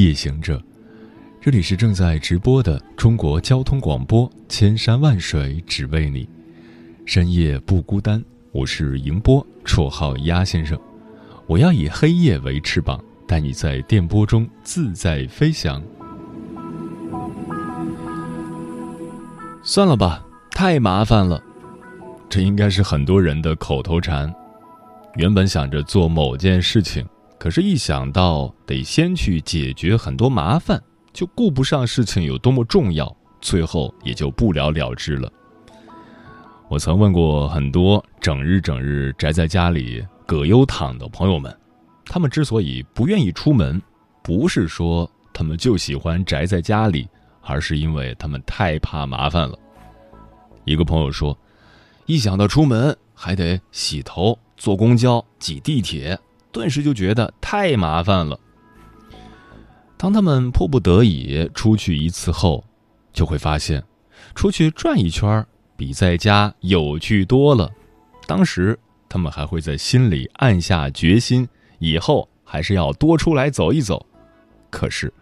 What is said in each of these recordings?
夜行者，这里是正在直播的中国交通广播《千山万水只为你》，深夜不孤单，我是迎波，绰号鸭先生。我要以黑夜为翅膀，带你在电波中自在飞翔。算了吧，太麻烦了，这应该是很多人的口头禅。原本想着做某件事情。可是，一想到得先去解决很多麻烦，就顾不上事情有多么重要，最后也就不了了之了。我曾问过很多整日整日宅在家里葛优躺的朋友们，他们之所以不愿意出门，不是说他们就喜欢宅在家里，而是因为他们太怕麻烦了。一个朋友说，一想到出门还得洗头、坐公交、挤地铁。顿时就觉得太麻烦了。当他们迫不得已出去一次后，就会发现，出去转一圈比在家有趣多了。当时他们还会在心里暗下决心，以后还是要多出来走一走。可是，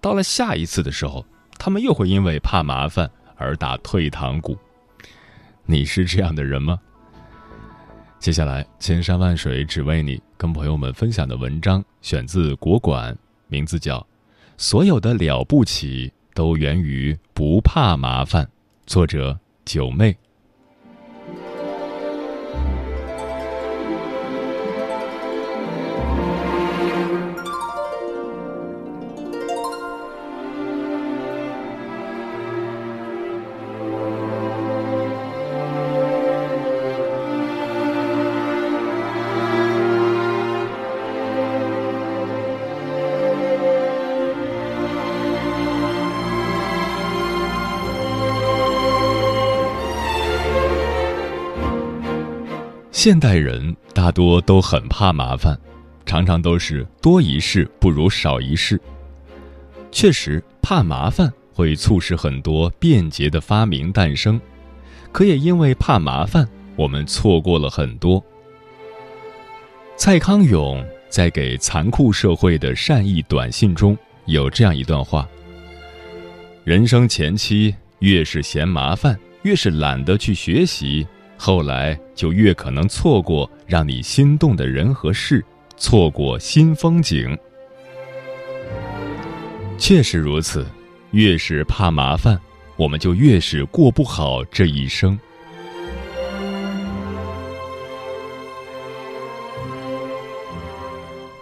到了下一次的时候，他们又会因为怕麻烦而打退堂鼓。你是这样的人吗？接下来，千山万水只为你，跟朋友们分享的文章选自国馆，名字叫《所有的了不起都源于不怕麻烦》，作者九妹。现代人大多都很怕麻烦，常常都是多一事不如少一事。确实，怕麻烦会促使很多便捷的发明诞生，可也因为怕麻烦，我们错过了很多。蔡康永在给残酷社会的善意短信中有这样一段话：人生前期越是嫌麻烦，越是懒得去学习。后来就越可能错过让你心动的人和事，错过新风景。确实如此，越是怕麻烦，我们就越是过不好这一生。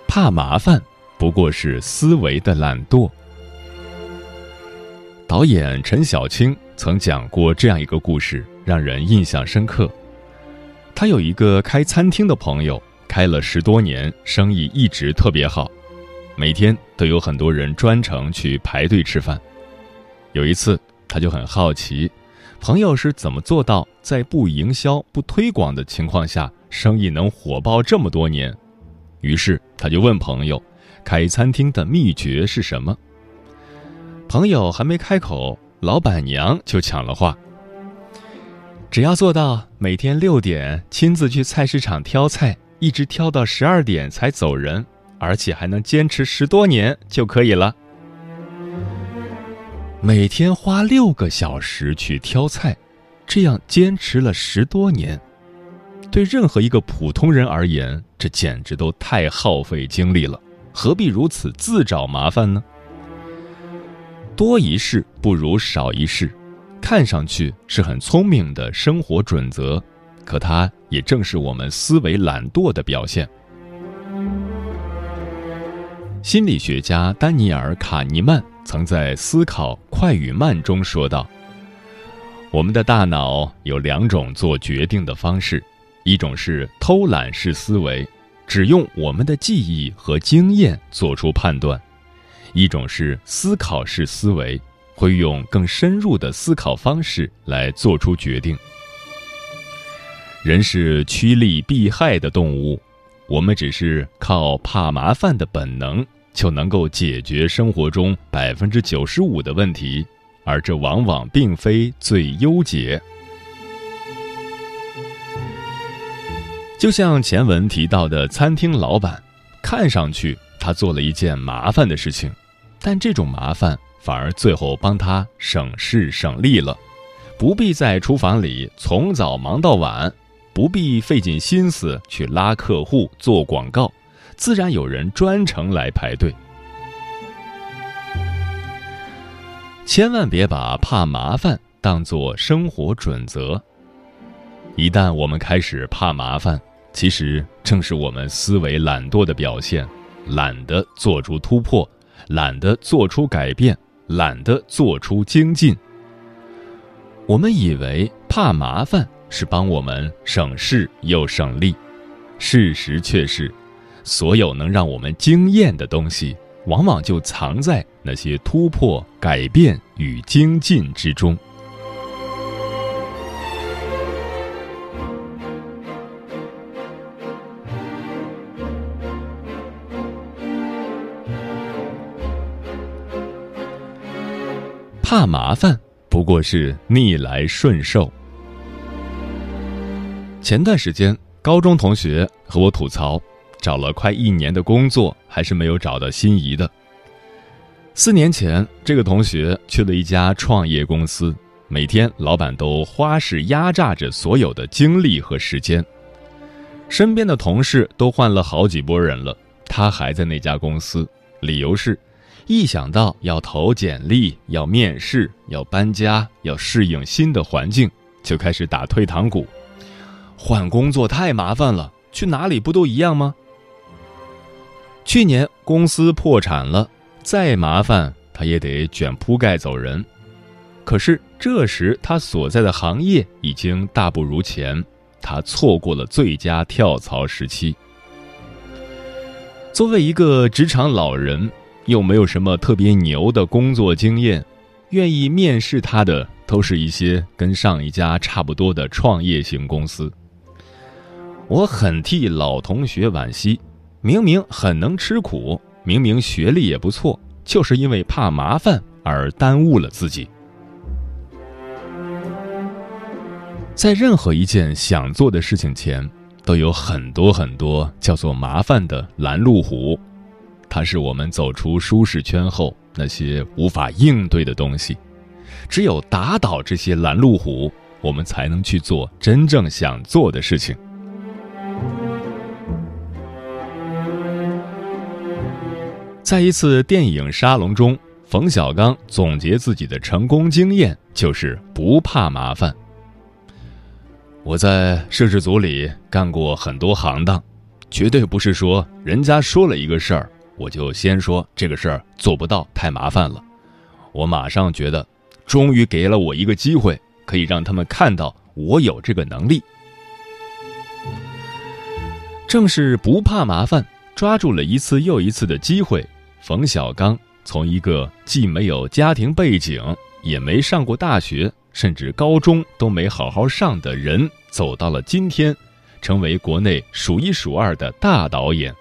怕麻烦不过是思维的懒惰。导演陈小青曾讲过这样一个故事。让人印象深刻。他有一个开餐厅的朋友，开了十多年，生意一直特别好，每天都有很多人专程去排队吃饭。有一次，他就很好奇，朋友是怎么做到在不营销、不推广的情况下，生意能火爆这么多年？于是他就问朋友，开餐厅的秘诀是什么？朋友还没开口，老板娘就抢了话。只要做到每天六点亲自去菜市场挑菜，一直挑到十二点才走人，而且还能坚持十多年就可以了。每天花六个小时去挑菜，这样坚持了十多年，对任何一个普通人而言，这简直都太耗费精力了，何必如此自找麻烦呢？多一事不如少一事。看上去是很聪明的生活准则，可它也正是我们思维懒惰的表现。心理学家丹尼尔·卡尼曼曾在《思考快与慢》中说道：“我们的大脑有两种做决定的方式，一种是偷懒式思维，只用我们的记忆和经验做出判断；一种是思考式思维，会用更深入的思考方式来做出决定。人是趋利避害的动物，我们只是靠怕麻烦的本能就能够解决生活中百分之九十五的问题，而这往往并非最优解。就像前文提到的餐厅老板，看上去他做了一件麻烦的事情。但这种麻烦反而最后帮他省事省力了，不必在厨房里从早忙到晚，不必费尽心思去拉客户做广告，自然有人专程来排队。千万别把怕麻烦当做生活准则。一旦我们开始怕麻烦，其实正是我们思维懒惰的表现，懒得做出突破。懒得做出改变，懒得做出精进。我们以为怕麻烦是帮我们省事又省力，事实却是，所有能让我们惊艳的东西，往往就藏在那些突破、改变与精进之中。怕麻烦不过是逆来顺受。前段时间，高中同学和我吐槽，找了快一年的工作，还是没有找到心仪的。四年前，这个同学去了一家创业公司，每天老板都花式压榨着所有的精力和时间，身边的同事都换了好几波人了，他还在那家公司，理由是。一想到要投简历、要面试、要搬家、要适应新的环境，就开始打退堂鼓。换工作太麻烦了，去哪里不都一样吗？去年公司破产了，再麻烦他也得卷铺盖走人。可是这时他所在的行业已经大不如前，他错过了最佳跳槽时期。作为一个职场老人。又没有什么特别牛的工作经验，愿意面试他的都是一些跟上一家差不多的创业型公司。我很替老同学惋惜，明明很能吃苦，明明学历也不错，就是因为怕麻烦而耽误了自己。在任何一件想做的事情前，都有很多很多叫做麻烦的拦路虎。它是我们走出舒适圈后那些无法应对的东西，只有打倒这些拦路虎，我们才能去做真正想做的事情。在一次电影沙龙中，冯小刚总结自己的成功经验就是不怕麻烦。我在摄制组里干过很多行当，绝对不是说人家说了一个事儿。我就先说这个事儿做不到，太麻烦了。我马上觉得，终于给了我一个机会，可以让他们看到我有这个能力。正是不怕麻烦，抓住了一次又一次的机会，冯小刚从一个既没有家庭背景，也没上过大学，甚至高中都没好好上的人，走到了今天，成为国内数一数二的大导演。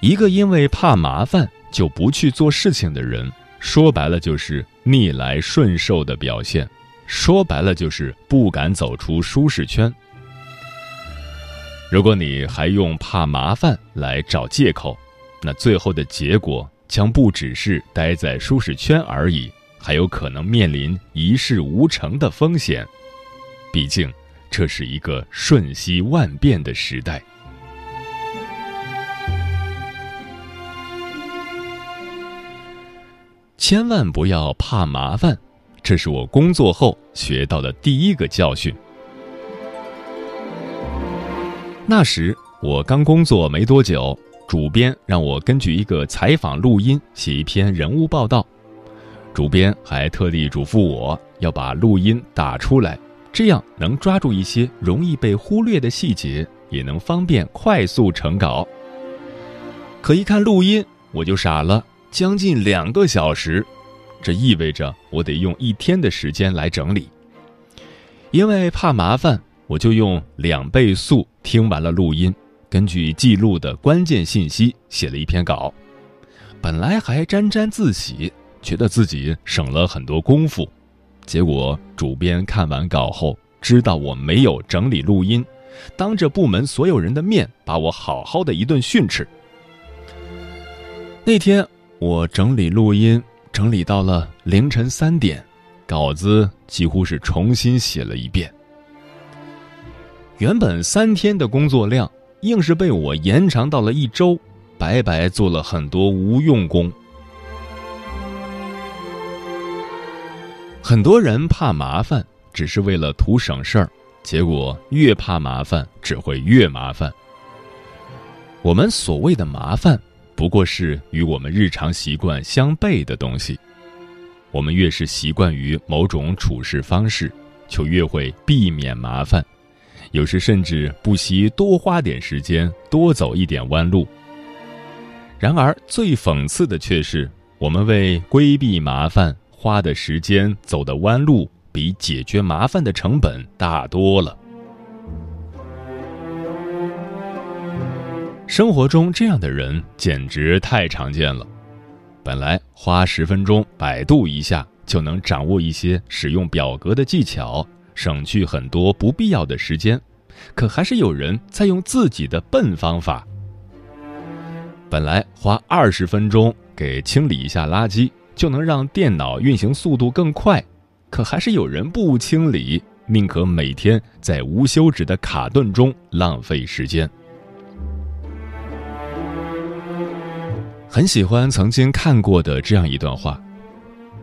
一个因为怕麻烦就不去做事情的人，说白了就是逆来顺受的表现，说白了就是不敢走出舒适圈。如果你还用怕麻烦来找借口，那最后的结果将不只是待在舒适圈而已，还有可能面临一事无成的风险。毕竟，这是一个瞬息万变的时代。千万不要怕麻烦，这是我工作后学到的第一个教训。那时我刚工作没多久，主编让我根据一个采访录音写一篇人物报道，主编还特地嘱咐我要把录音打出来，这样能抓住一些容易被忽略的细节，也能方便快速成稿。可一看录音，我就傻了，将近两个小时，这意味着我得用一天的时间来整理。因为怕麻烦，我就用两倍速听完了录音，根据记录的关键信息写了一篇稿。本来还沾沾自喜，觉得自己省了很多功夫，结果主编看完稿后，知道我没有整理录音，当着部门所有人的面把我好好的一顿训斥。那天我整理录音，整理到了凌晨三点，稿子几乎是重新写了一遍。原本三天的工作量，硬是被我延长到了一周。白白做了很多无用功。很多人怕麻烦，只是为了图省事儿，结果越怕麻烦，只会越麻烦。我们所谓的麻烦，不过是与我们日常习惯相悖的东西。我们越是习惯于某种处事方式，就越会避免麻烦，有时甚至不惜多花点时间，多走一点弯路。然而，最讽刺的却是，我们为规避麻烦花的时间、走的弯路，比解决麻烦的成本大多了。生活中这样的人简直太常见了。本来花十分钟百度一下就能掌握一些使用表格的技巧，省去很多不必要的时间，可还是有人在用自己的笨方法。本来花二十分钟给清理一下垃圾，就能让电脑运行速度更快，可还是有人不清理，宁可每天在无休止的卡顿中浪费时间。很喜欢曾经看过的这样一段话：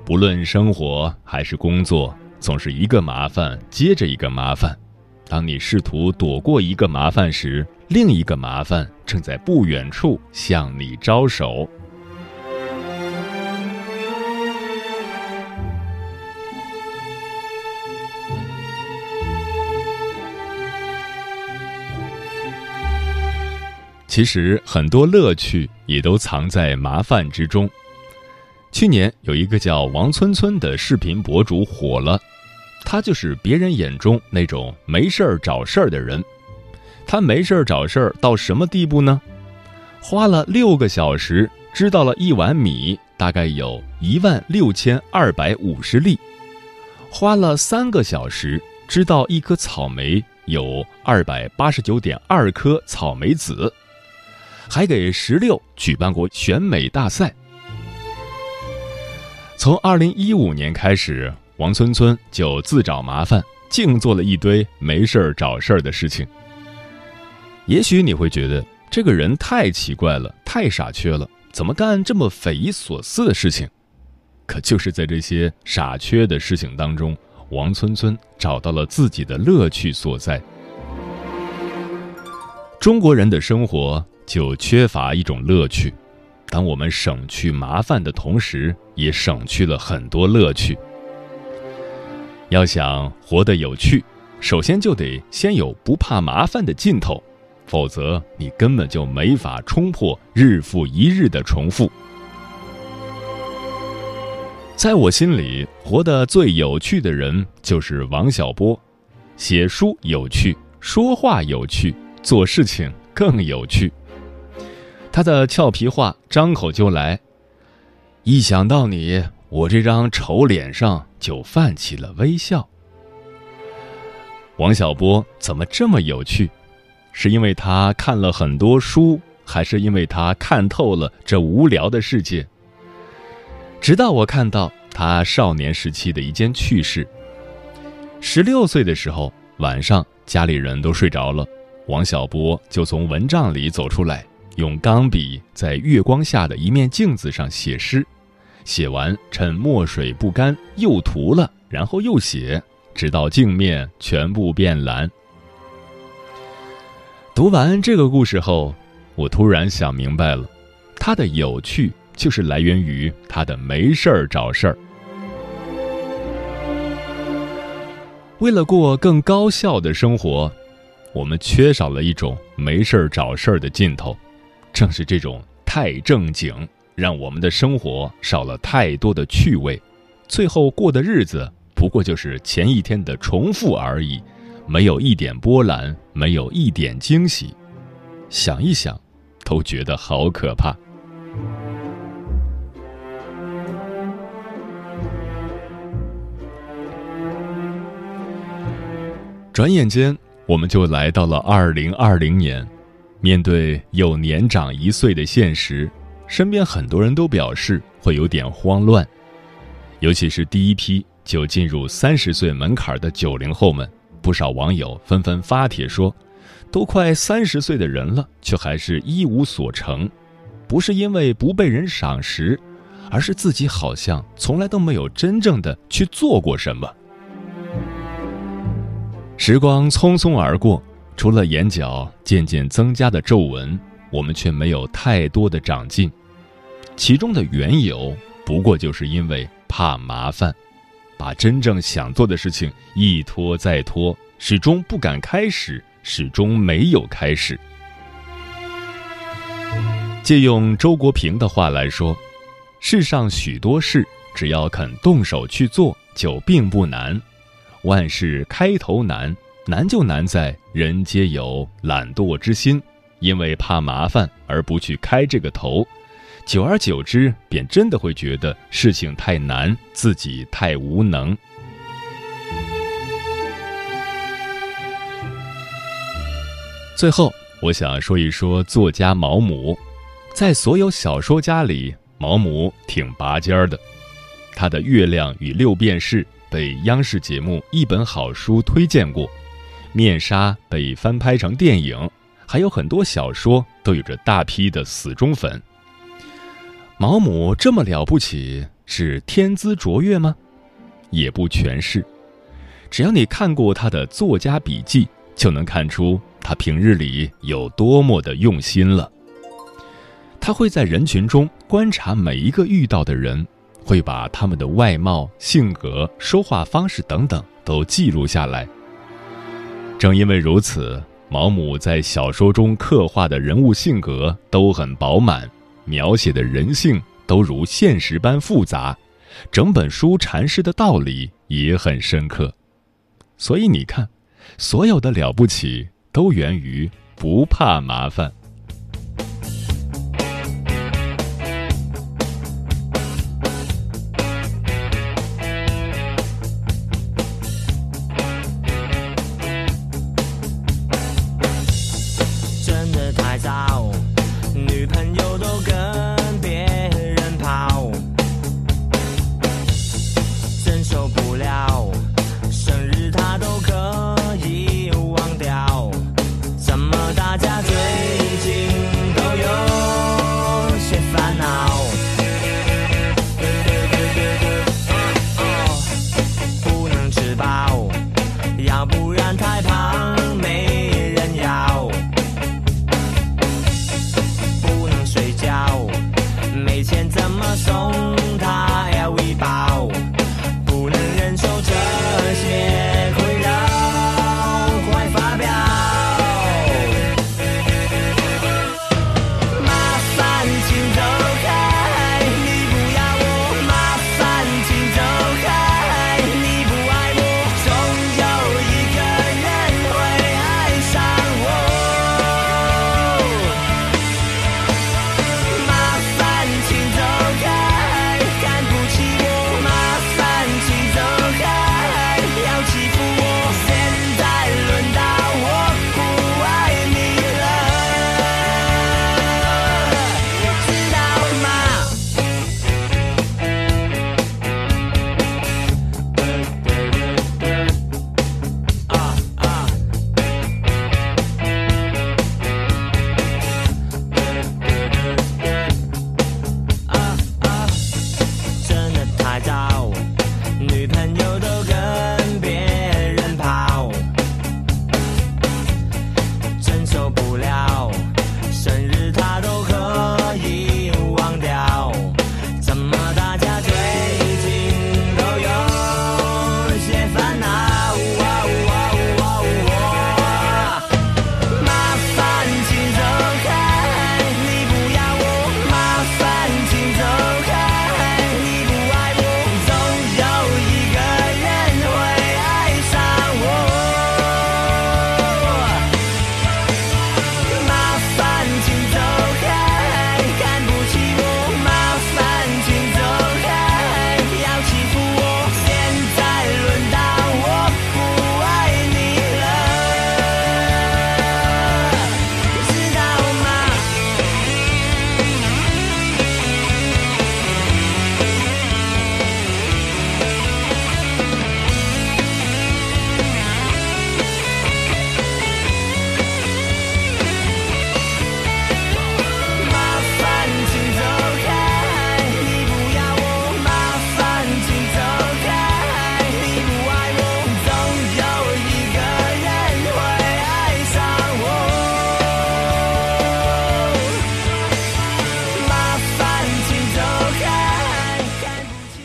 不论生活还是工作，总是一个麻烦接着一个麻烦。当你试图躲过一个麻烦时，另一个麻烦正在不远处向你招手。其实，很多乐趣也都藏在麻烦之中。去年有一个叫王村村的视频博主火了。他就是别人眼中那种没事儿找事儿的人，他没事儿找事儿到什么地步呢？花了六个小时知道了一碗米大概有一万六千二百五十粒，花了三个小时知道一颗草莓有二百八十九点二颗草莓籽，还给石榴举办过选美大赛。从二零一五年开始。王村村就自找麻烦，净做了一堆没事儿找事儿的事情。也许你会觉得这个人太奇怪了，太傻缺了，怎么干这么匪夷所思的事情？可就是在这些傻缺的事情当中，王村村找到了自己的乐趣所在。中国人的生活就缺乏一种乐趣，当我们省去麻烦的同时，也省去了很多乐趣。要想活得有趣，首先就得先有不怕麻烦的劲头，否则你根本就没法冲破日复一日的重复。在我心里，活得最有趣的人就是王小波，写书有趣，说话有趣，做事情更有趣。他的俏皮话张口就来，一想到你。我这张丑脸上就泛起了微笑。王小波怎么这么有趣？是因为他看了很多书，还是因为他看透了这无聊的世界？直到我看到他少年时期的一件趣事：十六岁的时候，晚上家里人都睡着了，王小波就从蚊帐里走出来，用钢笔在月光下的一面镜子上写诗。写完，趁墨水不干，又涂了，然后又写，直到镜面全部变蓝。读完这个故事后，我突然想明白了，它的有趣就是来源于他的没事儿找事儿。为了过更高效的生活，我们缺少了一种没事儿找事儿的劲头，正是这种。太正经，让我们的生活少了太多的趣味，最后过的日子不过就是前一天的重复而已，没有一点波澜，没有一点惊喜。想一想，都觉得好可怕。转眼间，我们就来到了二零二零年。面对又年长一岁的现实，身边很多人都表示会有点慌乱。尤其是第一批就进入三十岁门槛的九零后们，不少网友纷纷发帖说：“都快三十岁的人了，却还是一无所成。不是因为不被人赏识，而是自己好像从来都没有真正的去做过什么。”时光匆匆而过，除了眼角渐渐增加的皱纹，我们却没有太多的长进。其中的缘由，不过就是因为怕麻烦，把真正想做的事情一拖再拖，始终不敢开始，始终没有开始。借用周国平的话来说：“世上许多事，只要肯动手去做，就并不难。”万事开头难，难就难在人皆有懒惰之心，因为怕麻烦而不去开这个头，久而久之，便真的会觉得事情太难，自己太无能。最后，我想说一说作家毛姆，在所有小说家里，毛姆挺拔尖儿的，他的《月亮与六便士》。被央视节目《一本好书》推荐过，《面纱》被翻拍成电影，还有很多小说都有着大批的死忠粉。毛姆这么了不起，是天资卓越吗？也不全是。只要你看过他的作家笔记，就能看出他平日里有多么的用心了。他会在人群中观察每一个遇到的人。会把他们的外貌、性格、说话方式等等都记录下来。正因为如此，毛姆在小说中刻画的人物性格都很饱满，描写的人性都如现实般复杂，整本书阐释的道理也很深刻。所以你看，所有的了不起都源于不怕麻烦。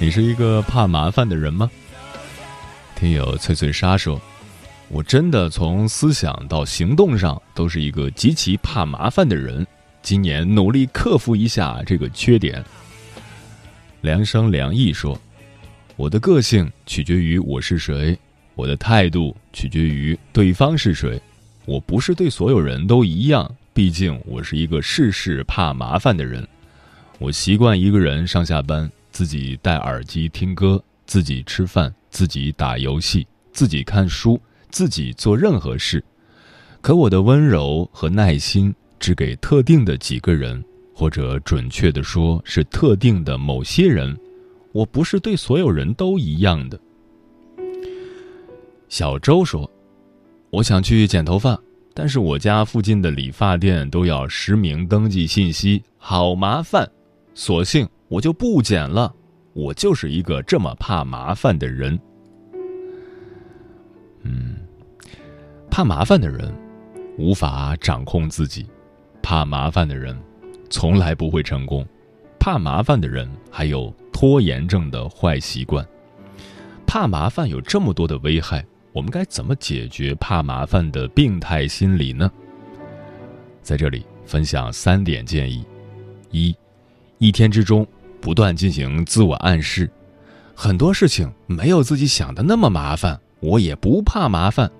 你是一个怕麻烦的人吗？听友翠翠莎说：“我真的从思想到行动上都是一个极其怕麻烦的人，今年努力克服一下这个缺点。”凉生凉意说：“我的个性取决于我是谁，我的态度取决于对方是谁。我不是对所有人都一样，毕竟我是一个事事怕麻烦的人。我习惯一个人上下班，自己戴耳机听歌，自己吃饭，自己打游戏，自己看书，自己做任何事。可我的温柔和耐心只给特定的几个人。”或者准确的说，是特定的某些人。我不是对所有人都一样的。小周说：“我想去剪头发，但是我家附近的理发店都要实名登记信息，好麻烦。索性我就不剪了。我就是一个这么怕麻烦的人。”嗯，怕麻烦的人无法掌控自己，怕麻烦的人。从来不会成功，怕麻烦的人还有拖延症的坏习惯。怕麻烦有这么多的危害，我们该怎么解决怕麻烦的病态心理呢？在这里分享三点建议：一，一天之中不断进行自我暗示，很多事情没有自己想的那么麻烦，我也不怕麻烦。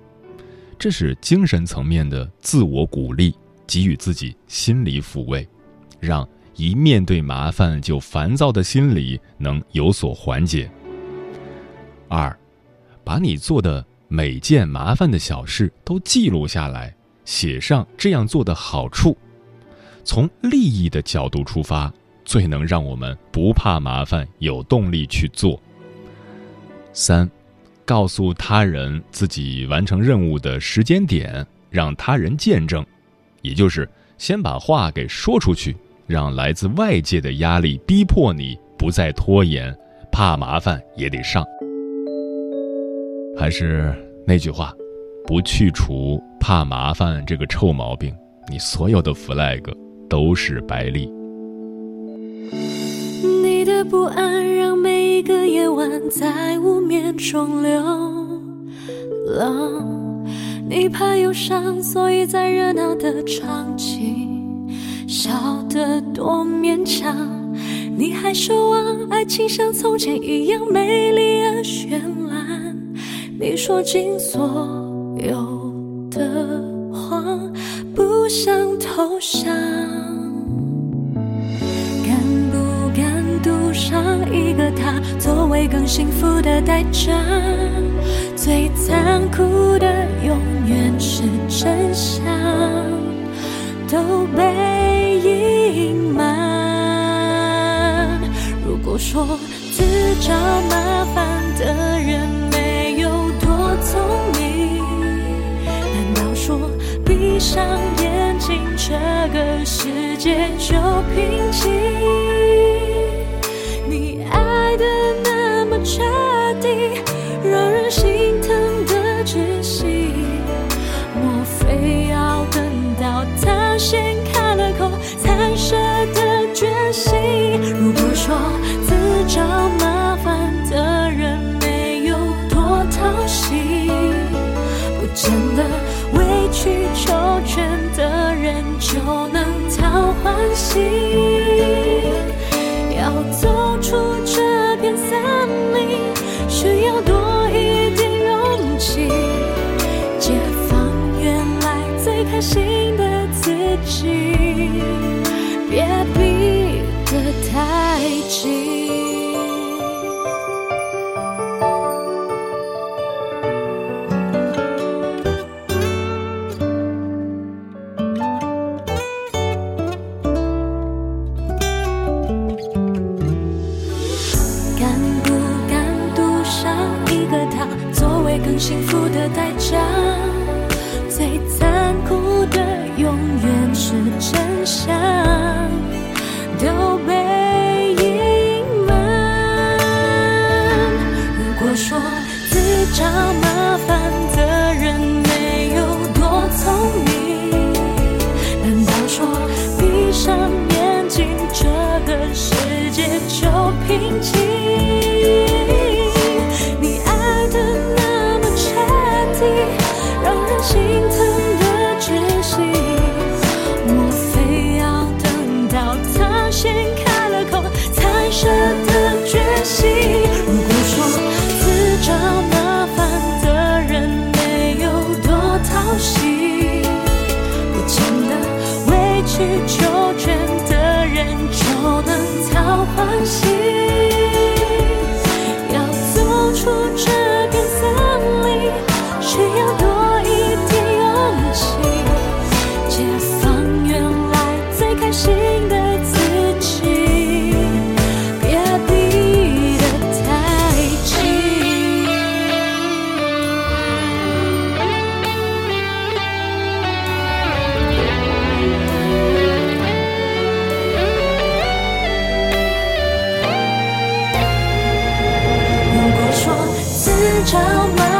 这是精神层面的自我鼓励，给予自己心理抚慰。让一面对麻烦就烦躁的心理能有所缓解。二，把你做的每件麻烦的小事都记录下来，写上这样做的好处。从利益的角度出发，最能让我们不怕麻烦，有动力去做。三，告诉他人自己完成任务的时间点，让他人见证，也就是先把话给说出去。让来自外界的压力逼迫你不再拖延，怕麻烦也得上。还是那句话，不去除怕麻烦这个臭毛病，你所有的 flag 都是白立。你的不安让每一个夜晚在无眠中流浪，你怕忧伤，所以在热闹的场景。笑得多勉强，你还奢望爱情像从前一样美丽而绚烂。你说尽所有的谎，不想投降。上一个他，作为更幸福的代价？最残酷的永远是真相，都被。隐瞒。如果说自找麻烦的人没有多聪明，难道说闭上眼睛这个世界就平静？就能讨欢喜。长满